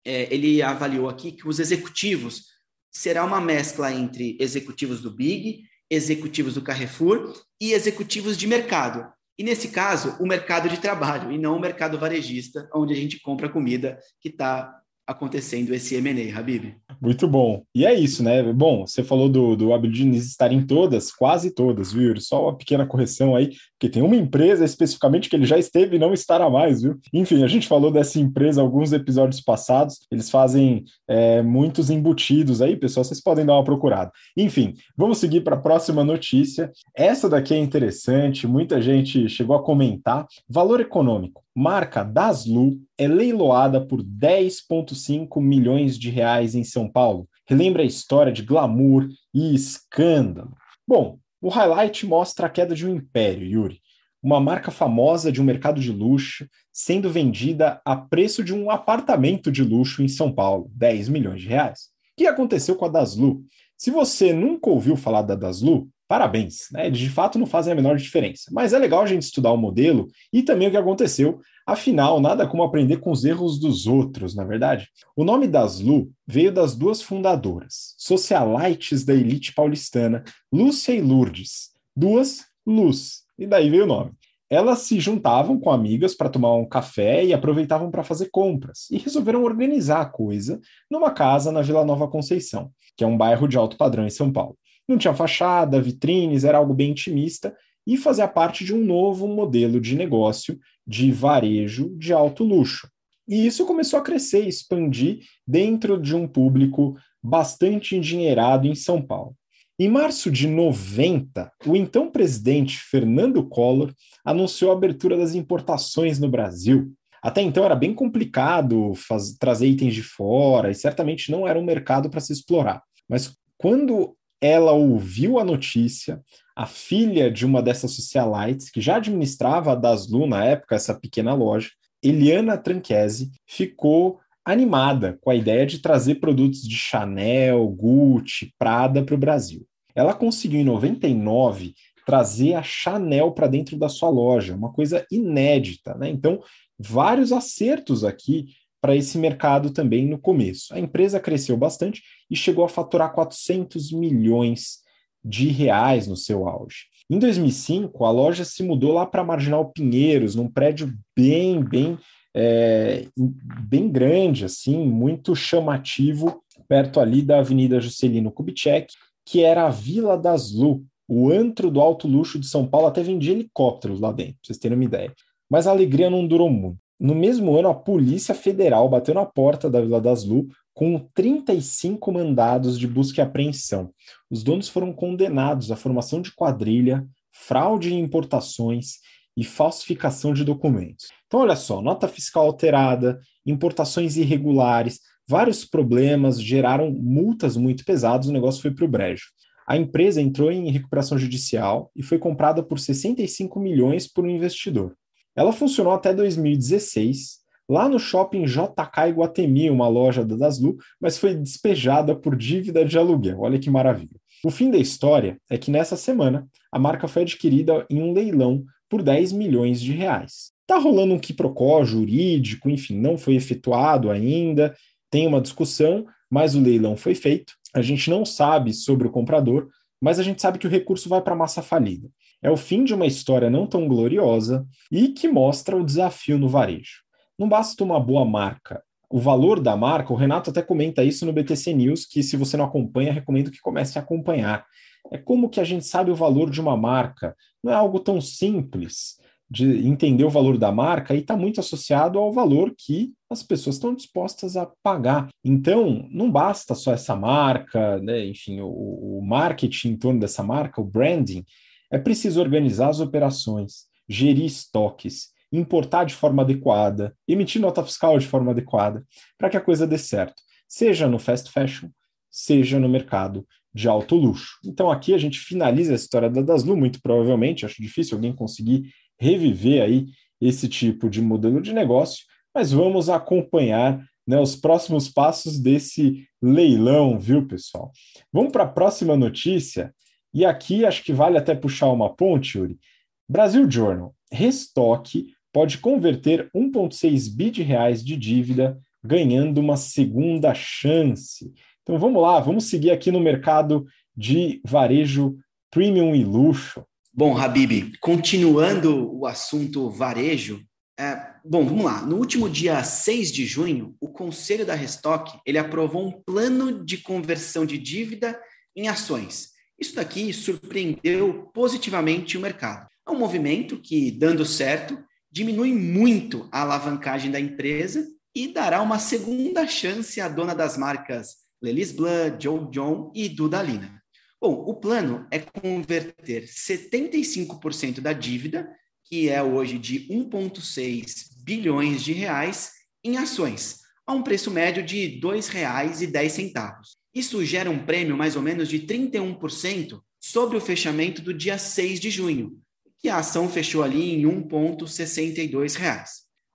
é, ele avaliou aqui que os executivos será uma mescla entre executivos do Big, executivos do Carrefour e executivos de mercado. E nesse caso, o mercado de trabalho, e não o mercado varejista, onde a gente compra comida, que está acontecendo esse M&A, Habib. Muito bom. E é isso, né? Bom, você falou do, do Abel estar em todas, quase todas, viu? Só uma pequena correção aí, porque tem uma empresa especificamente que ele já esteve e não estará mais, viu? Enfim, a gente falou dessa empresa alguns episódios passados, eles fazem é, muitos embutidos aí, pessoal, vocês podem dar uma procurada. Enfim, vamos seguir para a próxima notícia. Essa daqui é interessante, muita gente chegou a comentar. Valor econômico. Marca Daslu é leiloada por 10,5 milhões de reais em São Paulo. Relembra a história de glamour e escândalo. Bom, o highlight mostra a queda de um império, Yuri. Uma marca famosa de um mercado de luxo sendo vendida a preço de um apartamento de luxo em São Paulo, 10 milhões de reais. O que aconteceu com a Daslu? Se você nunca ouviu falar da Daslu, parabéns, né? Eles de fato não fazem a menor diferença. Mas é legal a gente estudar o modelo e também o que aconteceu. Afinal, nada como aprender com os erros dos outros, na é verdade. O nome das Lu veio das duas fundadoras, socialites da elite paulistana, Lúcia e Lourdes. Duas Luz, e daí veio o nome. Elas se juntavam com amigas para tomar um café e aproveitavam para fazer compras, e resolveram organizar a coisa numa casa na Vila Nova Conceição, que é um bairro de alto padrão em São Paulo. Não tinha fachada, vitrines, era algo bem intimista e fazia parte de um novo modelo de negócio de varejo de alto luxo. E isso começou a crescer, expandir dentro de um público bastante endinheirado em São Paulo. Em março de 90, o então presidente Fernando Collor anunciou a abertura das importações no Brasil. Até então era bem complicado trazer itens de fora e certamente não era um mercado para se explorar. Mas quando ela ouviu a notícia, a filha de uma dessas socialites, que já administrava a Daslu na época, essa pequena loja, Eliana Tranchese, ficou animada com a ideia de trazer produtos de Chanel, Gucci, Prada para o Brasil. Ela conseguiu, em 99, trazer a Chanel para dentro da sua loja, uma coisa inédita. Né? Então, vários acertos aqui para esse mercado também no começo. A empresa cresceu bastante e chegou a faturar 400 milhões de reais no seu auge. Em 2005, a loja se mudou lá para Marginal Pinheiros, num prédio bem, bem, é, bem grande, assim, muito chamativo, perto ali da Avenida Juscelino Kubitschek, que era a Vila das Lu, o antro do alto luxo de São Paulo, até vendia helicópteros lá dentro, pra vocês terem uma ideia. Mas a alegria não durou muito. No mesmo ano, a Polícia Federal bateu na porta da Vila das Lu com 35 mandados de busca e apreensão. Os donos foram condenados à formação de quadrilha, fraude em importações e falsificação de documentos. Então, olha só, nota fiscal alterada, importações irregulares, vários problemas geraram multas muito pesadas, o negócio foi para o brejo. A empresa entrou em recuperação judicial e foi comprada por 65 milhões por um investidor. Ela funcionou até 2016, lá no shopping JK Iguatemi, uma loja da Daslu, mas foi despejada por dívida de aluguel. Olha que maravilha. O fim da história é que nessa semana a marca foi adquirida em um leilão por 10 milhões de reais. Tá rolando um quiprocó jurídico, enfim, não foi efetuado ainda, tem uma discussão, mas o leilão foi feito. A gente não sabe sobre o comprador, mas a gente sabe que o recurso vai para a massa falida. É o fim de uma história não tão gloriosa e que mostra o desafio no varejo. Não basta uma boa marca. O valor da marca, o Renato até comenta isso no BTC News, que se você não acompanha, recomendo que comece a acompanhar. É como que a gente sabe o valor de uma marca. Não é algo tão simples de entender o valor da marca e está muito associado ao valor que as pessoas estão dispostas a pagar. Então, não basta só essa marca, né? enfim, o, o marketing em torno dessa marca, o branding, é preciso organizar as operações, gerir estoques, importar de forma adequada, emitir nota fiscal de forma adequada, para que a coisa dê certo, seja no fast fashion, seja no mercado de alto luxo. Então aqui a gente finaliza a história da Daslu, muito provavelmente, acho difícil alguém conseguir reviver aí esse tipo de modelo de negócio, mas vamos acompanhar né, os próximos passos desse leilão, viu, pessoal? Vamos para a próxima notícia, e aqui acho que vale até puxar uma ponte, Yuri. Brasil Journal, Restock pode converter 1,6 bi de reais de dívida, ganhando uma segunda chance. Então vamos lá, vamos seguir aqui no mercado de varejo premium e luxo. Bom, Habib, continuando o assunto varejo, É, bom, vamos lá. No último dia 6 de junho, o Conselho da Restock ele aprovou um plano de conversão de dívida em ações. Isso daqui surpreendeu positivamente o mercado. É um movimento que, dando certo, diminui muito a alavancagem da empresa e dará uma segunda chance à dona das marcas Lelis Blanc, Joe John e Dudalina. Bom, o plano é converter 75% da dívida, que é hoje de 1,6 bilhões de reais, em ações, a um preço médio de R$ 2,10. Isso gera um prêmio mais ou menos de 31% sobre o fechamento do dia 6 de junho, que a ação fechou ali em R$ 1,62.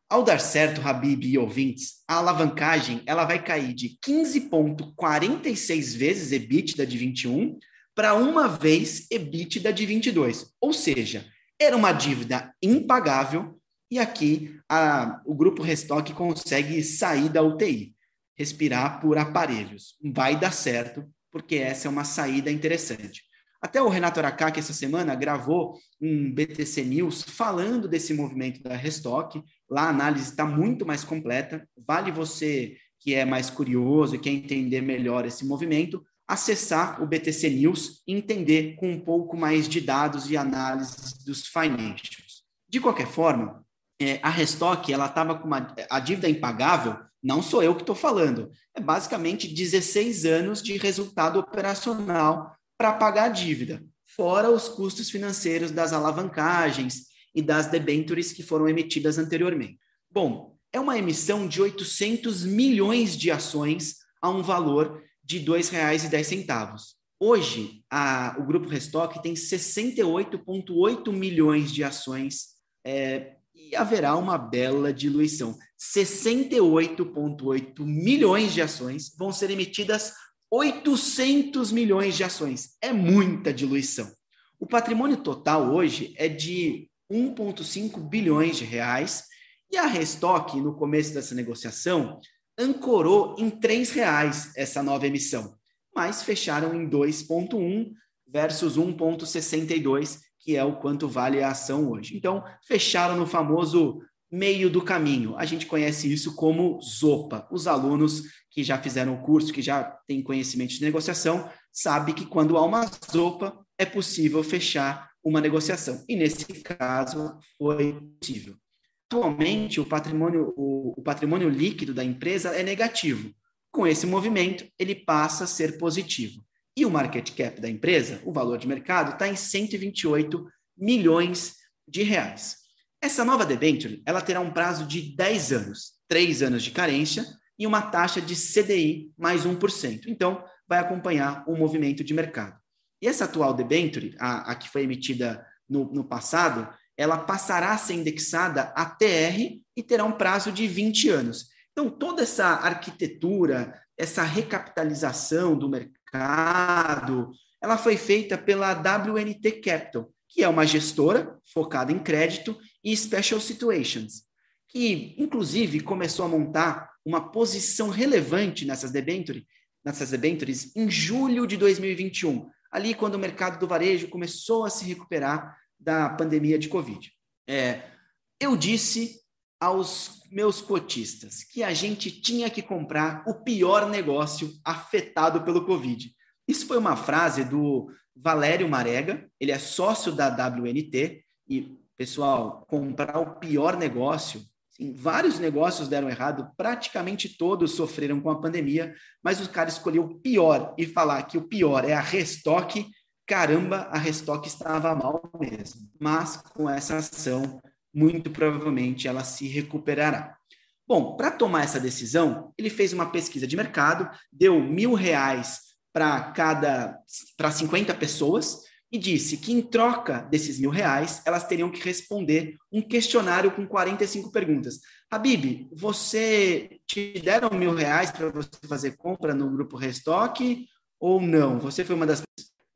Ao dar certo, Habib e ouvintes, a alavancagem ela vai cair de 15,46 vezes EBITDA de 21 para uma vez EBITDA de 22. Ou seja, era uma dívida impagável e aqui a, o grupo Restock consegue sair da UTI, respirar por aparelhos. Vai dar certo, porque essa é uma saída interessante. Até o Renato Aracaki, essa semana, gravou um BTC News falando desse movimento da Restock. Lá a análise está muito mais completa. Vale você que é mais curioso e quer entender melhor esse movimento, acessar o BTC News e entender com um pouco mais de dados e análises dos financials. De qualquer forma, é, a Restock ela estava com uma, a dívida impagável, não sou eu que estou falando, é basicamente 16 anos de resultado operacional para pagar a dívida, fora os custos financeiros das alavancagens e das debentures que foram emitidas anteriormente. Bom, é uma emissão de 800 milhões de ações a um valor de R$ 2,10. Hoje, a, o Grupo Restock tem 68,8 milhões de ações é, e haverá uma bela diluição. 68,8 milhões de ações vão ser emitidas 800 milhões de ações. É muita diluição. O patrimônio total hoje é de 1,5 bilhões de reais e a Restock, no começo dessa negociação, ancorou em R$ reais essa nova emissão, mas fecharam em 2,1 versus 1,62, que é o quanto vale a ação hoje. Então, fecharam no famoso meio do caminho. A gente conhece isso como ZOPA. Os alunos que já fizeram o curso, que já têm conhecimento de negociação, sabem que quando há uma ZOPA, é possível fechar uma negociação. E nesse caso, foi possível. Atualmente, o patrimônio, o, o patrimônio líquido da empresa é negativo. Com esse movimento, ele passa a ser positivo. E o market cap da empresa, o valor de mercado, está em 128 milhões de reais. Essa nova debenture ela terá um prazo de 10 anos, 3 anos de carência e uma taxa de CDI mais 1%. Então, vai acompanhar o movimento de mercado. E essa atual debenture, a, a que foi emitida no, no passado, ela passará a ser indexada a TR e terá um prazo de 20 anos. Então, toda essa arquitetura, essa recapitalização do mercado, ela foi feita pela WNT Capital, que é uma gestora focada em crédito e special situations, que inclusive começou a montar uma posição relevante nessas debentures, nessas debentures em julho de 2021, ali quando o mercado do varejo começou a se recuperar da pandemia de Covid. É, eu disse aos meus cotistas que a gente tinha que comprar o pior negócio afetado pelo Covid. Isso foi uma frase do Valério Marega, ele é sócio da WNT, e, pessoal, comprar o pior negócio, vários negócios deram errado, praticamente todos sofreram com a pandemia, mas o cara escolheu o pior e falar que o pior é a Restock caramba, a Restock estava mal mesmo. Mas com essa ação, muito provavelmente ela se recuperará. Bom, para tomar essa decisão, ele fez uma pesquisa de mercado, deu mil reais para cada para 50 pessoas e disse que em troca desses mil reais elas teriam que responder um questionário com 45 perguntas. Habib, você te deram mil reais para você fazer compra no grupo Restock ou não? Você foi uma das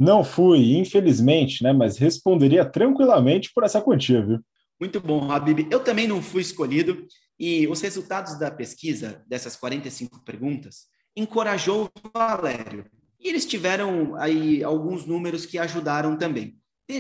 não fui, infelizmente, né? Mas responderia tranquilamente por essa quantia, viu? Muito bom, Habib. Eu também não fui escolhido e os resultados da pesquisa dessas 45 perguntas encorajou o Valério. E eles tiveram aí alguns números que ajudaram também.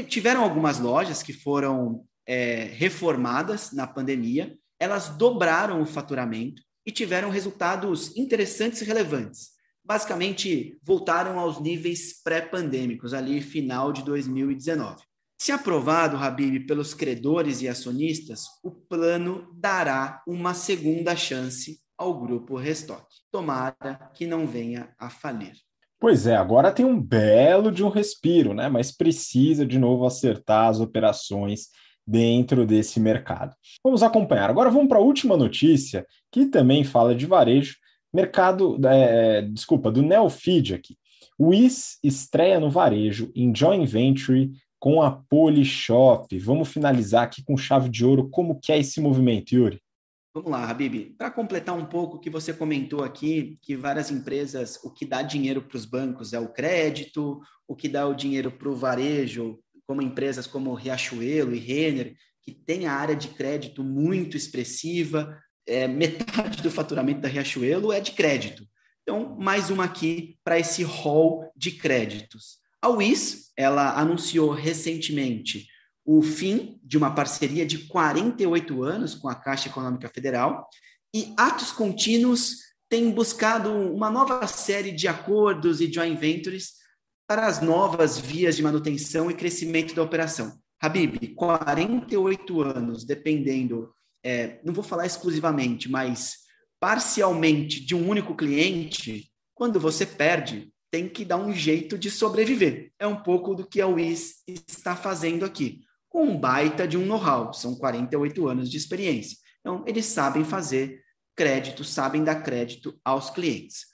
Tiveram algumas lojas que foram é, reformadas na pandemia, elas dobraram o faturamento e tiveram resultados interessantes e relevantes. Basicamente, voltaram aos níveis pré-pandêmicos, ali final de 2019. Se aprovado, Habib, pelos credores e acionistas, o plano dará uma segunda chance ao grupo Restock. Tomara que não venha a falir. Pois é, agora tem um belo de um respiro, né? Mas precisa de novo acertar as operações dentro desse mercado. Vamos acompanhar. Agora vamos para a última notícia, que também fala de varejo, mercado, é, desculpa, do Neofeed aqui. IS estreia no varejo em joint venture com a Polishop. Vamos finalizar aqui com chave de ouro. Como que é esse movimento, Yuri? Vamos lá, Habib. Para completar um pouco o que você comentou aqui, que várias empresas, o que dá dinheiro para os bancos é o crédito, o que dá o dinheiro para o varejo, como empresas como Riachuelo e Renner, que tem a área de crédito muito expressiva, é, metade do faturamento da Riachuelo é de crédito. Então, mais uma aqui para esse hall de créditos. A WIS, ela anunciou recentemente o fim de uma parceria de 48 anos com a Caixa Econômica Federal e Atos Contínuos tem buscado uma nova série de acordos e joint ventures para as novas vias de manutenção e crescimento da operação. Habib, 48 anos, dependendo, é, não vou falar exclusivamente, mas parcialmente de um único cliente, quando você perde, tem que dar um jeito de sobreviver. É um pouco do que a WIS está fazendo aqui com um baita de um know-how, são 48 anos de experiência. Então, eles sabem fazer crédito, sabem dar crédito aos clientes.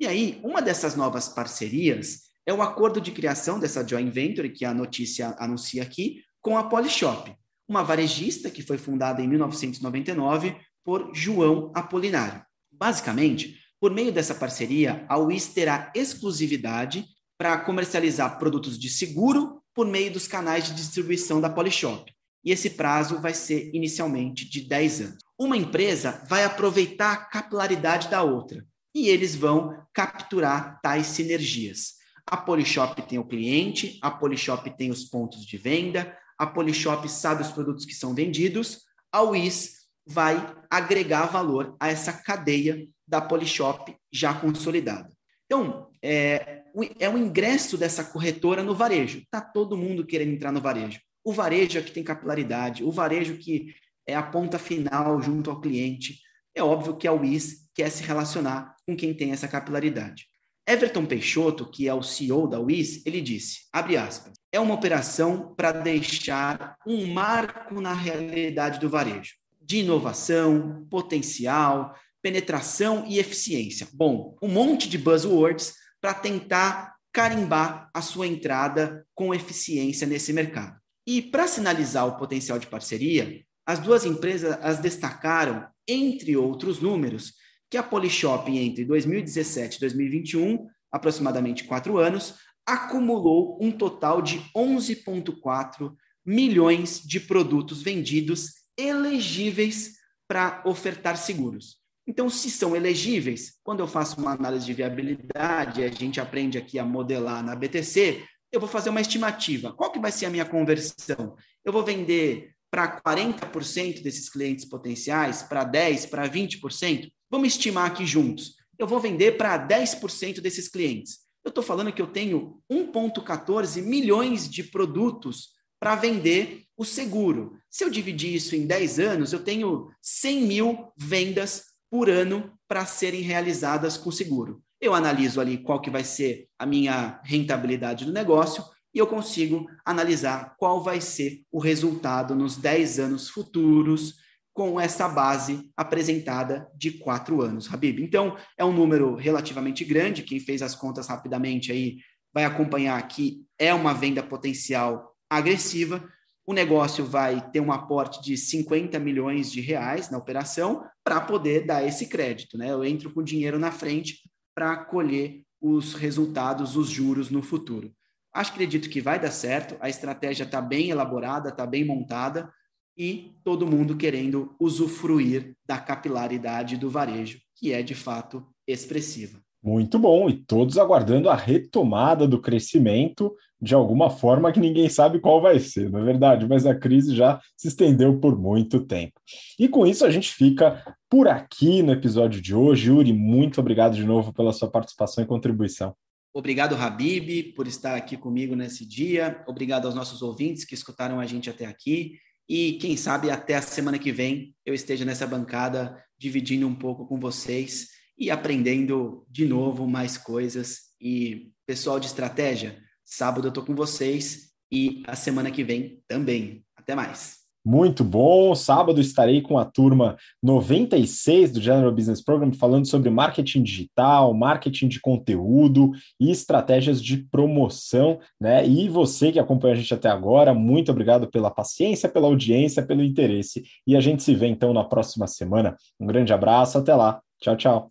E aí, uma dessas novas parcerias é o acordo de criação dessa joint venture, que a notícia anuncia aqui, com a Polishop, uma varejista que foi fundada em 1999 por João Apolinário. Basicamente, por meio dessa parceria, a UIS terá exclusividade para comercializar produtos de seguro por meio dos canais de distribuição da Polishop. E esse prazo vai ser inicialmente de 10 anos. Uma empresa vai aproveitar a capilaridade da outra e eles vão capturar tais sinergias. A Polishop tem o cliente, a Polishop tem os pontos de venda, a Polishop sabe os produtos que são vendidos, a WIS vai agregar valor a essa cadeia da Polishop já consolidada. Então, é, é o ingresso dessa corretora no varejo. Está todo mundo querendo entrar no varejo. O varejo é que tem capilaridade, o varejo que é a ponta final junto ao cliente. É óbvio que a WIS quer se relacionar com quem tem essa capilaridade. Everton Peixoto, que é o CEO da WIS, ele disse, abre aspas, é uma operação para deixar um marco na realidade do varejo, de inovação, potencial, penetração e eficiência. Bom, um monte de buzzwords para tentar carimbar a sua entrada com eficiência nesse mercado. E para sinalizar o potencial de parceria, as duas empresas as destacaram, entre outros números, que a Polishop entre 2017 e 2021, aproximadamente quatro anos, acumulou um total de 11,4 milhões de produtos vendidos elegíveis para ofertar seguros. Então, se são elegíveis, quando eu faço uma análise de viabilidade, a gente aprende aqui a modelar na BTC, eu vou fazer uma estimativa. Qual que vai ser a minha conversão? Eu vou vender para 40% desses clientes potenciais, para 10%, para 20%? Vamos estimar aqui juntos. Eu vou vender para 10% desses clientes. Eu estou falando que eu tenho 1,14 milhões de produtos para vender o seguro. Se eu dividir isso em 10 anos, eu tenho 100 mil vendas por ano para serem realizadas com seguro. Eu analiso ali qual que vai ser a minha rentabilidade do negócio e eu consigo analisar qual vai ser o resultado nos 10 anos futuros com essa base apresentada de quatro anos, Habib. Então, é um número relativamente grande. Quem fez as contas rapidamente aí vai acompanhar que é uma venda potencial agressiva, o negócio vai ter um aporte de 50 milhões de reais na operação para poder dar esse crédito. Né? Eu entro com dinheiro na frente para colher os resultados, os juros no futuro. Acho, acredito que vai dar certo, a estratégia está bem elaborada, está bem montada e todo mundo querendo usufruir da capilaridade do varejo, que é de fato expressiva. Muito bom, e todos aguardando a retomada do crescimento de alguma forma que ninguém sabe qual vai ser, não é verdade? Mas a crise já se estendeu por muito tempo. E com isso a gente fica por aqui no episódio de hoje. Yuri, muito obrigado de novo pela sua participação e contribuição. Obrigado, Habib, por estar aqui comigo nesse dia. Obrigado aos nossos ouvintes que escutaram a gente até aqui. E quem sabe até a semana que vem eu esteja nessa bancada dividindo um pouco com vocês e aprendendo de novo mais coisas. E pessoal de estratégia, sábado eu estou com vocês e a semana que vem também. Até mais. Muito bom. Sábado estarei com a turma 96 do General Business Program falando sobre marketing digital, marketing de conteúdo e estratégias de promoção, né? E você que acompanha a gente até agora, muito obrigado pela paciência, pela audiência, pelo interesse. E a gente se vê então na próxima semana. Um grande abraço, até lá. Tchau, tchau.